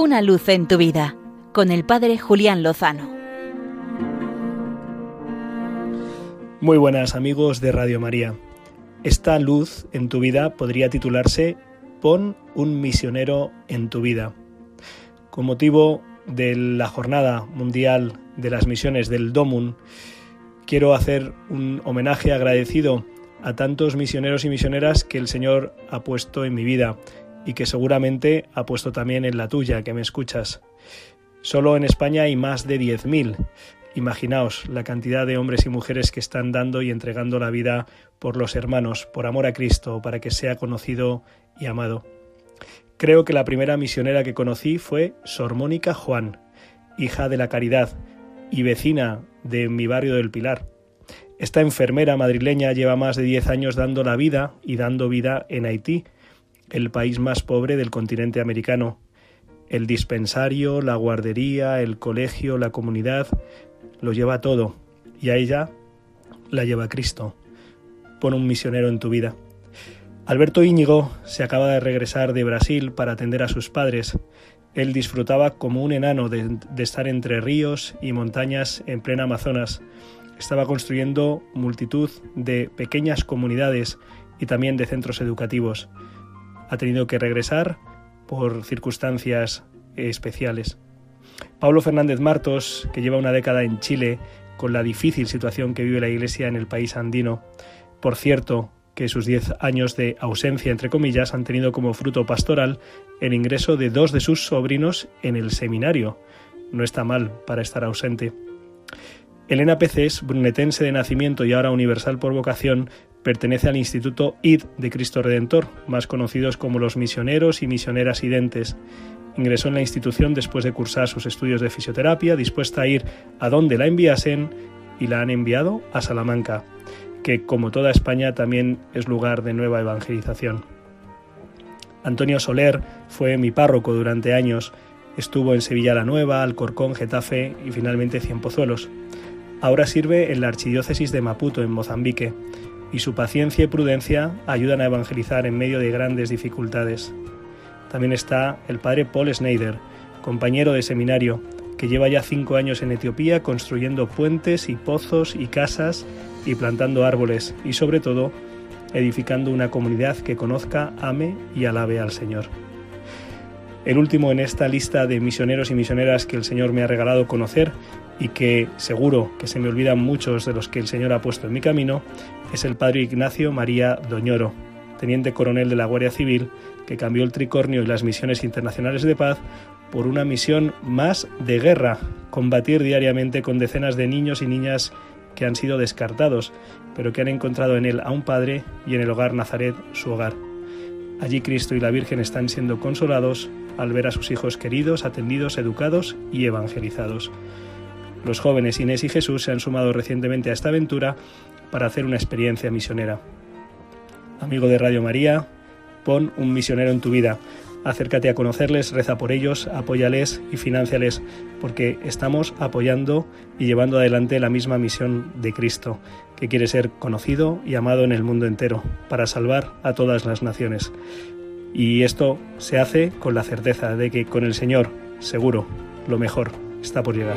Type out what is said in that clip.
Una luz en tu vida con el Padre Julián Lozano. Muy buenas amigos de Radio María. Esta luz en tu vida podría titularse Pon un misionero en tu vida. Con motivo de la Jornada Mundial de las Misiones del DOMUN, quiero hacer un homenaje agradecido a tantos misioneros y misioneras que el Señor ha puesto en mi vida y que seguramente ha puesto también en la tuya, que me escuchas. Solo en España hay más de 10.000. Imaginaos la cantidad de hombres y mujeres que están dando y entregando la vida por los hermanos, por amor a Cristo, para que sea conocido y amado. Creo que la primera misionera que conocí fue Sor Mónica Juan, hija de la Caridad y vecina de mi barrio del Pilar. Esta enfermera madrileña lleva más de 10 años dando la vida y dando vida en Haití, el país más pobre del continente americano. El dispensario, la guardería, el colegio, la comunidad, lo lleva todo, y a ella la lleva Cristo. Pon un misionero en tu vida. Alberto Íñigo se acaba de regresar de Brasil para atender a sus padres. Él disfrutaba como un enano de, de estar entre ríos y montañas en plena Amazonas. Estaba construyendo multitud de pequeñas comunidades y también de centros educativos ha tenido que regresar por circunstancias especiales. Pablo Fernández Martos, que lleva una década en Chile con la difícil situación que vive la Iglesia en el país andino, por cierto, que sus diez años de ausencia, entre comillas, han tenido como fruto pastoral el ingreso de dos de sus sobrinos en el seminario. No está mal para estar ausente. Elena Peces, brunetense de nacimiento y ahora universal por vocación, pertenece al Instituto ID de Cristo Redentor, más conocidos como los misioneros y misioneras identes. Ingresó en la institución después de cursar sus estudios de fisioterapia, dispuesta a ir a donde la enviasen y la han enviado a Salamanca, que como toda España también es lugar de nueva evangelización. Antonio Soler fue mi párroco durante años, estuvo en Sevilla la Nueva, Alcorcón, Getafe y finalmente Cienpozuelos. Ahora sirve en la Archidiócesis de Maputo, en Mozambique, y su paciencia y prudencia ayudan a evangelizar en medio de grandes dificultades. También está el padre Paul Schneider, compañero de seminario, que lleva ya cinco años en Etiopía construyendo puentes y pozos y casas y plantando árboles y sobre todo edificando una comunidad que conozca, ame y alabe al Señor. El último en esta lista de misioneros y misioneras que el Señor me ha regalado conocer y que seguro que se me olvidan muchos de los que el Señor ha puesto en mi camino, es el padre Ignacio María Doñoro, teniente coronel de la Guardia Civil, que cambió el tricornio y las misiones internacionales de paz por una misión más de guerra, combatir diariamente con decenas de niños y niñas que han sido descartados, pero que han encontrado en él a un padre y en el hogar Nazaret su hogar. Allí Cristo y la Virgen están siendo consolados al ver a sus hijos queridos, atendidos, educados y evangelizados. Los jóvenes Inés y Jesús se han sumado recientemente a esta aventura para hacer una experiencia misionera. Amigo de Radio María, pon un misionero en tu vida. Acércate a conocerles, reza por ellos, apóyales y financiales, porque estamos apoyando y llevando adelante la misma misión de Cristo, que quiere ser conocido y amado en el mundo entero, para salvar a todas las naciones. Y esto se hace con la certeza de que con el Señor, seguro, lo mejor está por llegar.